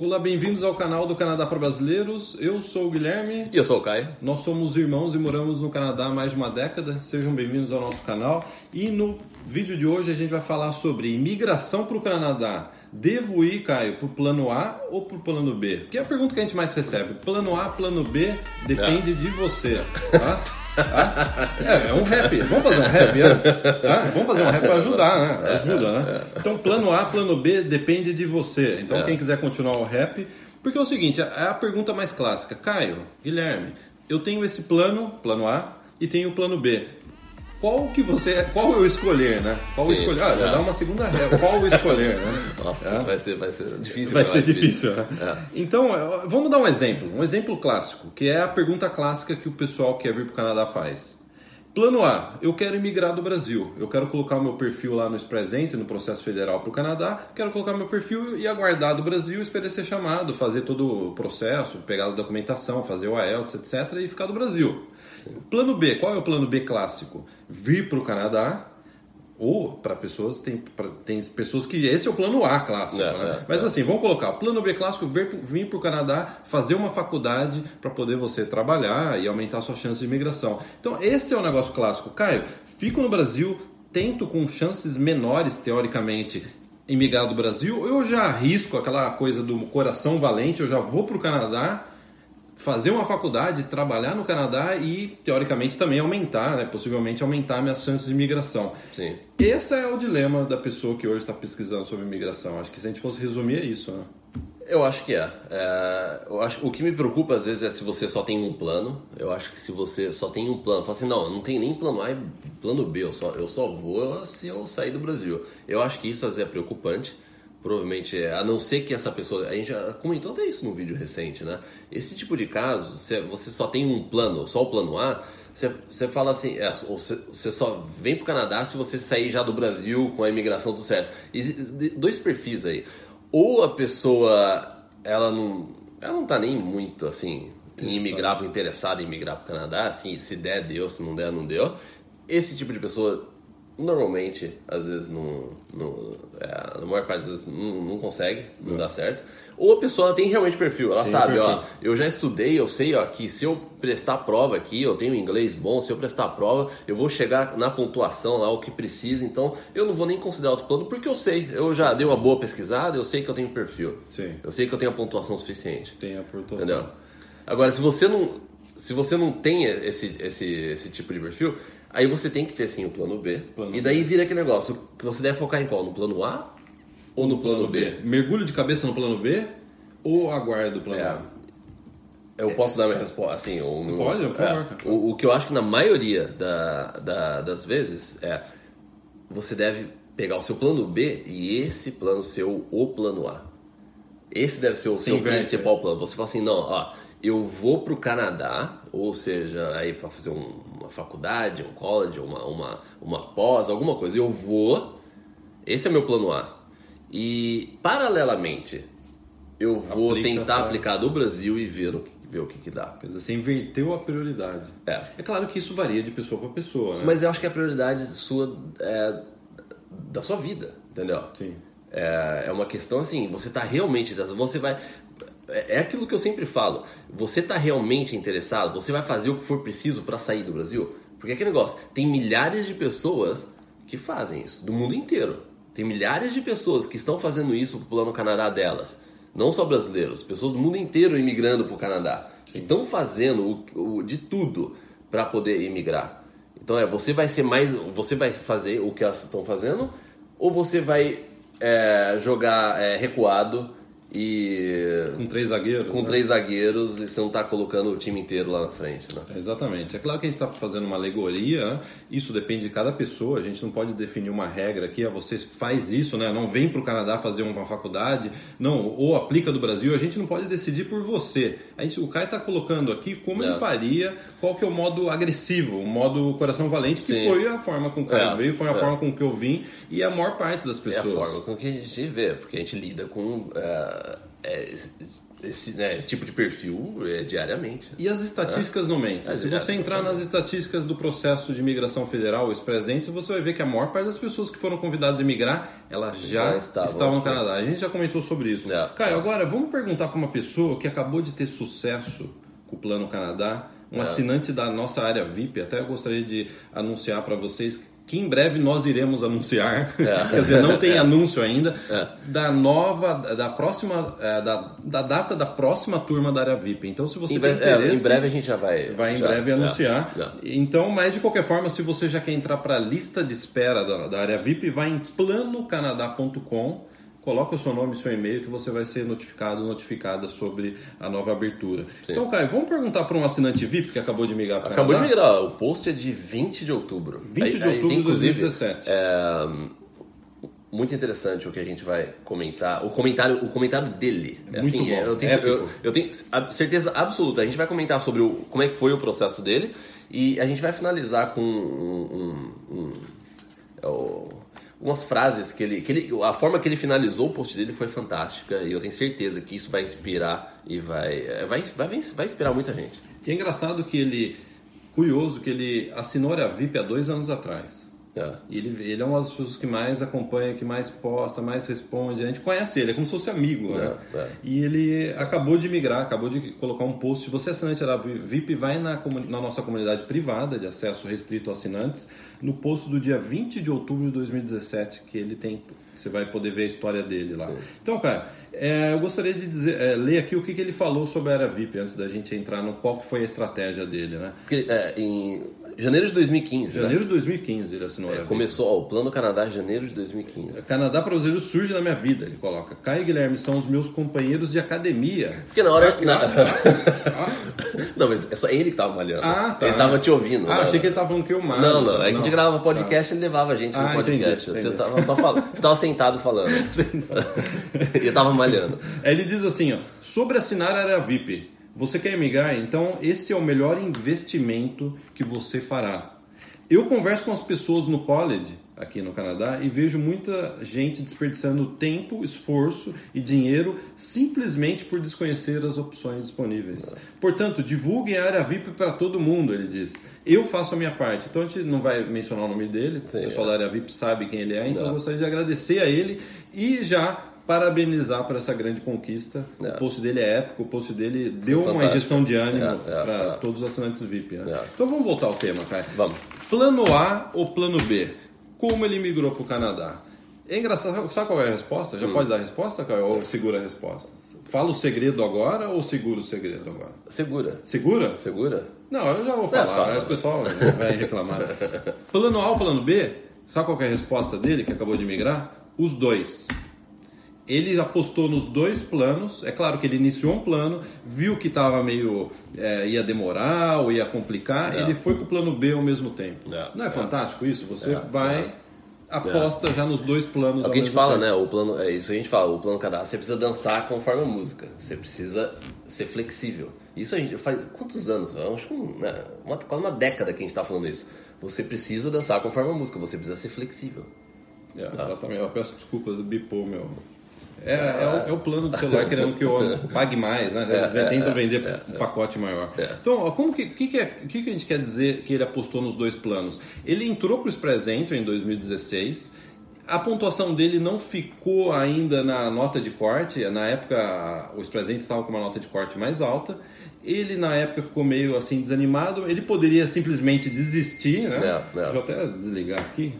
Olá, bem-vindos ao canal do Canadá para Brasileiros. Eu sou o Guilherme. E eu sou o Caio. Nós somos irmãos e moramos no Canadá há mais de uma década. Sejam bem-vindos ao nosso canal. E no vídeo de hoje a gente vai falar sobre imigração para o Canadá. Devo ir, Caio, para o plano A ou para o plano B? Que é a pergunta que a gente mais recebe. Plano A, plano B, depende é. de você. Tá? É, é, um rap. Vamos fazer um rap antes? Ah, vamos fazer um rap para ajudar, né? Ajuda, né? Então, plano A, plano B depende de você. Então, é. quem quiser continuar o rap. Porque é o seguinte: é a pergunta mais clássica. Caio, Guilherme, eu tenho esse plano, plano A, e tenho o plano B qual que você qual eu escolher, né? Qual Sim, escolher? Ah, já é. dá uma segunda ré. Qual eu escolher, né? Nossa, é. vai, ser, vai ser difícil. Vai ser difícil, né? É. Então, vamos dar um exemplo, um exemplo clássico, que é a pergunta clássica que o pessoal que quer vir para o Canadá faz. Plano A, eu quero emigrar do Brasil. Eu quero colocar o meu perfil lá no Expresente, no processo federal para o Canadá. Quero colocar meu perfil e aguardar do Brasil, esperar ser chamado, fazer todo o processo, pegar a documentação, fazer o IELTS, etc. e ficar do Brasil. Plano B, qual é o plano B clássico? Vir para o Canadá, ou para pessoas, tem, pra, tem pessoas que esse é o plano A clássico, é, né? é, Mas é. assim, vamos colocar, plano B clássico, vir, vir para o Canadá, fazer uma faculdade para poder você trabalhar e aumentar sua chance de imigração. Então, esse é o negócio clássico. Caio, fico no Brasil, tento com chances menores, teoricamente, emigrar do Brasil, eu já arrisco aquela coisa do coração valente, eu já vou para o Canadá fazer uma faculdade, trabalhar no Canadá e, teoricamente, também aumentar, né? possivelmente aumentar minhas chances de imigração. Sim. Esse é o dilema da pessoa que hoje está pesquisando sobre imigração. Acho que se a gente fosse resumir é isso. Né? Eu acho que é. é. eu acho, o que me preocupa às vezes é se você só tem um plano. Eu acho que se você só tem um plano, fala assim, não, eu não tenho nem plano A e plano B, eu só, eu só vou se eu sair do Brasil. Eu acho que isso às vezes é preocupante provavelmente é, a não ser que essa pessoa, a gente já comentou até isso no vídeo recente, né? Esse tipo de caso, você só tem um plano, só o plano A, você, você fala assim, é, você só vem para o Canadá se você sair já do Brasil com a imigração tudo certo. E dois perfis aí. Ou a pessoa, ela não, ela não tá nem muito assim em imigrar, interessada em imigrar para o Canadá, assim, se der deu, se não der não deu. Esse tipo de pessoa normalmente, às vezes, não, não é, na maior parte das vezes, não, não consegue, não, dá certo. Ou a pessoa tem realmente perfil, ela tem sabe, perfil. ó, eu já estudei, eu sei ó, que se eu prestar prova aqui, eu tenho inglês bom, se eu prestar prova, eu vou chegar na pontuação lá, o que precisa, então eu não vou nem considerar outro plano, porque eu sei, eu já dei uma boa pesquisada, eu sei que eu tenho perfil. Sim. Eu sei que eu tenho a pontuação suficiente. Tem a pontuação. Entendeu? Agora, se você não, se você não tem esse, esse, esse tipo de perfil, Aí você tem que ter sim o plano B. Plano e daí vira aquele negócio que você deve focar em qual? No plano A ou no, no plano, plano B? B? Mergulho de cabeça no plano B ou aguardo o plano é. A? Eu posso dar minha resposta assim? Ou, Pode, por favor. É, o, o, que eu acho que na maioria da, da, das vezes é você deve pegar o seu plano B e esse plano ser o, o plano A. Esse deve ser o Sim, seu principal plano. Você fala assim, não, ó, eu vou para o Canadá, ou seja, aí para fazer um, uma faculdade, um college, uma, uma, uma pós, alguma coisa. Eu vou, esse é meu plano A. E paralelamente, eu vou Aplica tentar pra... aplicar do Brasil e ver o que, ver o que, que dá. Quer dizer, você inverteu a prioridade. É. É claro que isso varia de pessoa para pessoa, né? Mas eu acho que a prioridade sua é da sua vida, entendeu? Sim. É, é uma questão assim, você está realmente. Você vai. É, é aquilo que eu sempre falo. Você está realmente interessado? Você vai fazer o que for preciso para sair do Brasil? Porque é aquele negócio, tem milhares de pessoas que fazem isso, do mundo inteiro. Tem milhares de pessoas que estão fazendo isso pro plano Canadá delas. Não só brasileiros, pessoas do mundo inteiro imigrando para o Canadá. Que estão fazendo o, o, de tudo para poder imigrar. Então é, você vai ser mais. Você vai fazer o que elas estão fazendo, ou você vai é, jogar é, recuado e com três zagueiros com né? três zagueiros e você não está colocando o time inteiro lá na frente né? exatamente é claro que a gente está fazendo uma alegoria né? isso depende de cada pessoa a gente não pode definir uma regra aqui ah, você faz isso né não vem para o Canadá fazer uma faculdade não ou aplica do Brasil a gente não pode decidir por você a gente o Caio está colocando aqui como é. ele faria qual que é o modo agressivo o modo coração valente que Sim. foi a forma com que o Caio é. veio foi a é. forma com que eu vim e a maior parte das pessoas é a forma com que a gente vê porque a gente lida com é, é, esse, né, esse tipo de perfil é diariamente. E as estatísticas é. não mentem. É, Se você entrar nas estatísticas do processo de imigração federal, os presentes, você vai ver que a maior parte das pessoas que foram convidadas a imigrar, elas já, já estavam, estavam no Canadá. A gente já comentou sobre isso. É. Caio, agora vamos perguntar para uma pessoa que acabou de ter sucesso com o Plano Canadá, um é. assinante da nossa área VIP, até eu gostaria de anunciar para vocês que em breve nós iremos anunciar, é. quer dizer, não tem anúncio ainda, é. da nova, da próxima, é, da, da data da próxima turma da área VIP. Então, se você em tem interesse... em breve a gente já vai... Vai em já, breve anunciar. Então, mas de qualquer forma, se você já quer entrar para a lista de espera da, da área VIP, vai em planocanadá.com coloca o seu nome e seu e-mail que você vai ser notificado, notificada sobre a nova abertura. Sim. Então, Caio, vamos perguntar para um assinante VIP que acabou de migrar para Acabou Canadá? de migrar, o post é de 20 de outubro. 20 aí, de outubro de 2017. É, muito interessante o que a gente vai comentar. O comentário, o comentário dele. É muito assim, bom. Eu tenho, eu, eu tenho, certeza absoluta. A gente vai comentar sobre o, como é que foi o processo dele e a gente vai finalizar com um, um, um, um umas frases que ele, que ele. A forma que ele finalizou o post dele foi fantástica e eu tenho certeza que isso vai inspirar e vai, é, vai, vai, vai inspirar muita gente. E é engraçado que ele. Curioso que ele assinou a VIP há dois anos atrás. É. Ele, ele é uma das pessoas que mais acompanha, que mais posta, mais responde. A gente conhece ele, é como se fosse amigo. Né? É, é. E ele acabou de migrar, acabou de colocar um post. Se você é assinante da VIP, vai na, na nossa comunidade privada de acesso restrito a assinantes, no post do dia 20 de outubro de 2017, que ele tem. Você vai poder ver a história dele lá. Sim. Então, cara, é, eu gostaria de dizer, é, ler aqui o que, que, ele falou sobre a área VIP antes da gente entrar no qual que foi a estratégia dele, né? Porque, é, em Janeiro de 2015. Janeiro né? de 2015 ele assinou. É, começou ó, o Plano Canadá em janeiro de 2015. Canadá para brasileiro surge na minha vida, ele coloca. Caio e Guilherme são os meus companheiros de academia. Porque na hora. Ah, na... Ah. não, mas é só ele que tava malhando. Ah, tá. Ele tava te ouvindo. Ah, né? achei que ele tava falando que eu malho. Não, não. É que a gente gravava podcast e ele levava a gente no ah, podcast. Entendi, entendi. Você tava só falando. Você tava sentado falando. e eu tava malhando. Ele diz assim, ó. Sobre assinar a área VIP. Você quer migrar? Então esse é o melhor investimento que você fará. Eu converso com as pessoas no college aqui no Canadá e vejo muita gente desperdiçando tempo, esforço e dinheiro simplesmente por desconhecer as opções disponíveis. Portanto, divulguem a área VIP para todo mundo, ele diz. Eu faço a minha parte. Então a gente não vai mencionar o nome dele, Sim, o pessoal é. da área VIP sabe quem ele é, então eu gostaria de agradecer a ele e já parabenizar por essa grande conquista. É. O post dele é épico, o post dele deu uma injeção de ânimo é, é, para é. todos os assinantes VIP. Né? É. Então vamos voltar ao tema, cara. Vamos. Plano A ou plano B? Como ele migrou para o Canadá? É engraçado, sabe qual é a resposta? Já hum. pode dar a resposta, Caio? Ou segura a resposta? Fala o segredo agora ou segura o segredo agora? Segura. Segura? Segura? Não, eu já vou falar, fala, né? o pessoal vai reclamar. plano A ou plano B? Sabe qual é a resposta dele, que acabou de migrar? Os dois ele apostou nos dois planos. É claro que ele iniciou um plano, viu que estava meio é, ia demorar ou ia complicar, é. ele foi com o plano B ao mesmo tempo. É. Não é, fantástico isso? Você é. vai é. aposta já nos dois planos. É o que a gente fala, tempo. né? O plano é isso que a gente fala. O plano cadastro você precisa dançar conforme a música. Você precisa ser flexível. Isso a gente faz quantos anos? Acho que né, uma, quase uma década que a gente está falando isso. Você precisa dançar conforme a música. Você precisa ser flexível. É, exatamente. Eu peço desculpas, bipou meu é, é, o, é, o, plano do celular querendo que eu pague mais, né? Eles é, tentam vender um pacote maior. Então, como que, que, que, é, que, que a gente quer dizer que ele apostou nos dois planos? Ele entrou para o Express Entry em 2016. A pontuação dele não ficou ainda na nota de corte. Na época, o Express Entry estava com uma nota de corte mais alta. Ele, na época, ficou meio assim desanimado. Ele poderia simplesmente desistir, né? Deixa eu até desligar aqui.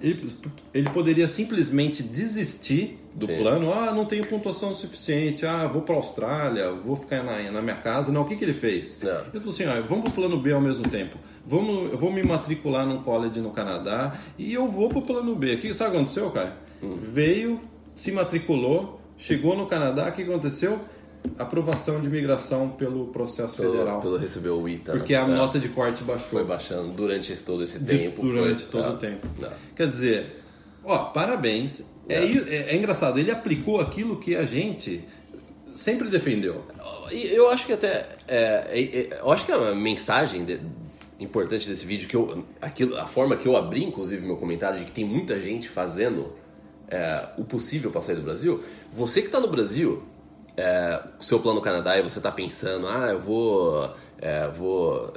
Ele, ele poderia simplesmente desistir do Sim. plano. Ah, não tenho pontuação suficiente. Ah, vou para a Austrália, vou ficar na, na minha casa. Não, o que, que ele fez? Não. Ele falou assim: ah, vamos para o plano B ao mesmo tempo. Vamos, eu vou me matricular num college no Canadá e eu vou para o plano B. O que sabe o que aconteceu, cara? Hum. Veio, se matriculou, chegou no Canadá, o que aconteceu? Aprovação de imigração pelo processo pelo, federal. Pelo recebeu o ITA. Porque né? a é. nota de corte baixou. Foi baixando durante esse, todo esse tempo. durante foi, todo é. o tempo. É. Quer dizer, ó, parabéns. É. É, é, engraçado, ele aplicou aquilo que a gente sempre defendeu. Eu acho que até. eu acho que a mensagem de, importante desse vídeo, que eu, aquilo, a forma que eu abri, inclusive, meu comentário, de que tem muita gente fazendo o possível para sair do Brasil. Você que está no Brasil, é, seu plano Canadá e você está pensando, ah, eu vou, é, vou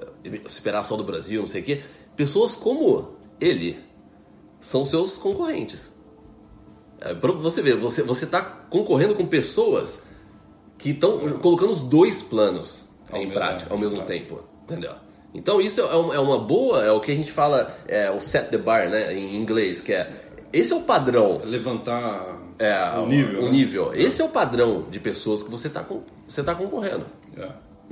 esperar só do Brasil, não sei o quê. Pessoas como ele são seus concorrentes. É, pra você ver, você você está concorrendo com pessoas que estão colocando os dois planos Ao em prática ao mesmo prática. tempo, entendeu? Então isso é uma, é uma boa, é o que a gente fala, é, o set the bar, né, em inglês, que é esse é o padrão Levantar é, o nível. O né? nível. Esse é o padrão de pessoas que você está você tá concorrendo. É,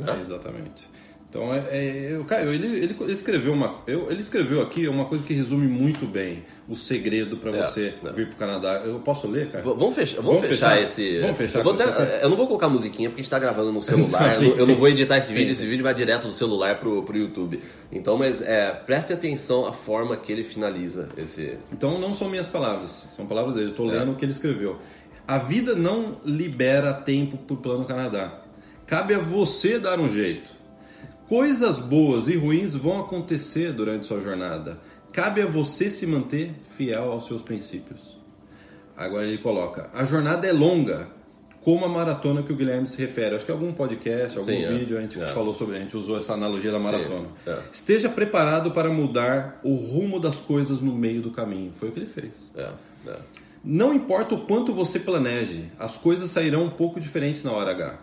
é, exatamente. Então, é, é, o Caio, ele, ele, escreveu uma, eu, ele escreveu aqui uma coisa que resume muito bem o segredo para É, você é. vir para o Canadá. Eu posso ler, Caio? V- Vamos fechar, vamos Vamos fechar, fechar? esse. Vamos fechar eu, vou aqui? eu não vou colocar musiquinha porque a gente tá gravando no celular. Sim, eu não- eu não vou editar esse Sim, vídeo, esse vídeo vai direto do celular pro, pro YouTube. Então, mas é, preste atenção à forma que ele finaliza esse. Então não são minhas palavras, são palavras dele. Eu estou É. lendo o que ele escreveu. A vida não libera tempo para o Plano Canadá. Cabe a você dar um jeito. Coisas boas e ruins vão acontecer durante sua jornada. Cabe a você se manter fiel aos seus princípios. Agora ele coloca: a jornada é longa, como a maratona que o Guilherme se refere. Acho que algum podcast, algum Sim, é. vídeo a gente É. falou sobre, a gente usou essa analogia da maratona. é. Esteja preparado para mudar o rumo das coisas no meio do caminho. Foi o que ele fez. É, é. Não importa o quanto você planeje, as coisas sairão um pouco diferentes na hora H.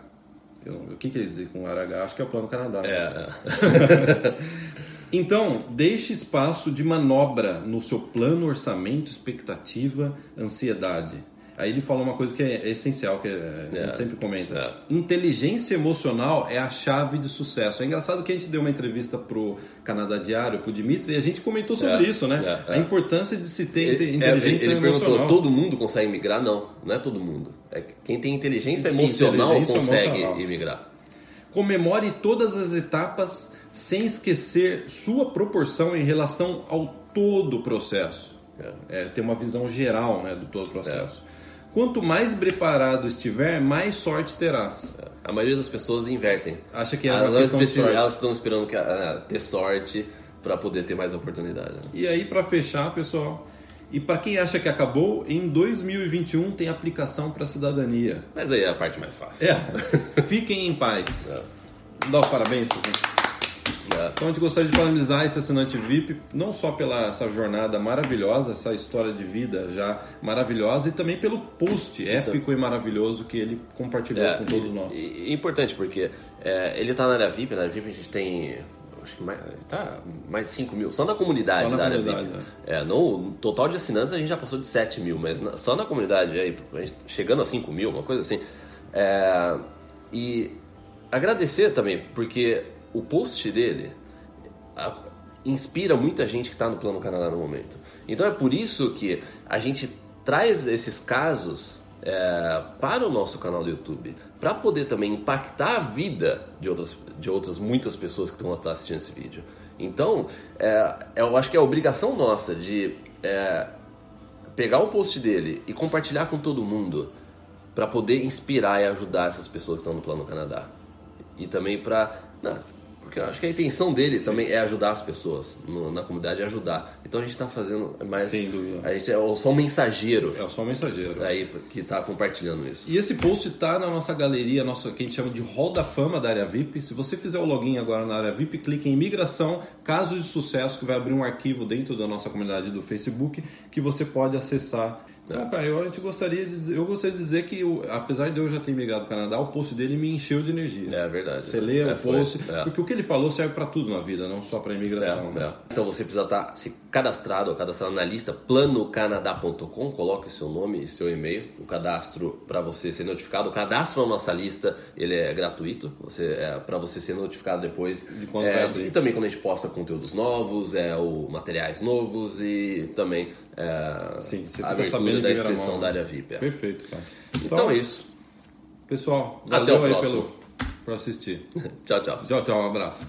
Eu- o que quer dizer com H? Acho que é o plano Canadá. É, é. Então, deixe espaço de manobra no seu plano, orçamento, expectativa, ansiedade. Aí ele fala uma coisa que é essencial, que é- a gente É. sempre comenta. É. Inteligência emocional é a chave de sucesso. É engraçado que a gente deu uma entrevista pro Canadá Diário, pro Dimitri, e a gente comentou sobre É. isso, né? É, é. A importância de se ter Ele, é, inteligência ele emocional. perguntou: todo mundo consegue migrar? Não, não é todo mundo. É quem tem inteligência emocional Inteligência consegue emocional. imigrar. Comemore todas as etapas sem esquecer sua proporção em relação ao todo o processo. É, ter uma visão geral né, do todo o processo. Quanto mais preparado estiver, mais sorte terás. A maioria das pessoas invertem. Acha que é elas, uma de precisam- sorte. elas estão esperando que, ah, ter sorte para poder ter mais oportunidade. né? E aí, para fechar, pessoal, e para quem acha que acabou, em 2021 tem aplicação para cidadania. Mas aí é a parte mais fácil. É, fiquem em paz. Dá os parabéns. É. Então a gente gostaria de parabenizar esse assinante VIP, não só pela essa jornada maravilhosa, essa história de vida já maravilhosa, e também pelo post épico e maravilhoso que ele compartilhou É, com todos nós. E, e importante porque é, ele tá na área VIP, na área VIP a gente tem. Acho que mais, tá mais de 5 mil, só na comunidade Só na da área comunidade, VIP. É, no, no total de assinantes a gente já passou de 7 mil, mas na- só na comunidade, aí, chegando a 5 mil, uma coisa assim. É, e agradecer também, porque o post dele a- inspira muita gente que está no Plano Canadá no momento. Então é por isso que a gente traz esses casos é, para o nosso canal do YouTube, para poder também impactar a vida de outras, de outras muitas pessoas que estão assistindo esse vídeo. Então, é, eu acho que é a obrigação nossa de é, pegar o post dele e compartilhar com todo mundo para poder inspirar e ajudar essas pessoas que estão no Plano Canadá. E também para. Porque eu acho que a intenção dele também é ajudar as pessoas no- na comunidade, é ajudar. Então a gente está fazendo mais. Sem dúvida. A gente é só um mensageiro É só um mensageiro. aí que está compartilhando isso. E esse post está na nossa galeria, nossa, que a gente chama de Hall da Fama da área VIP. Se você fizer o login agora na área VIP, clique em Imigração, Casos de Sucesso, que vai abrir um arquivo dentro da nossa comunidade do Facebook que você pode acessar. Então, Caio, a gente gostaria de dizer, eu gostaria de dizer que, o- apesar de eu já ter migrado para o Canadá, o post dele me encheu de energia. É verdade. Você lê É, o foi. post, É. porque o que ele falou serve para tudo na vida, não só para imigração. É, né? é. Então você precisa estar se cadastrado ou cadastrado na lista planocanadá.com, coloque seu nome e seu e-mail, o cadastro para você ser notificado. O cadastro na nossa lista ele é gratuito, você é para você ser notificado depois De quando é, vai. E também quando a gente posta conteúdos novos, é o materiais novos e também é, Sim, você fica sabendo da inscrição da área VIP. é. Perfeito, cara. Então, é isso. Pessoal, Até valeu o aí próximo. pelo, por assistir. Tchau, tchau. Tchau, tchau, um abraço.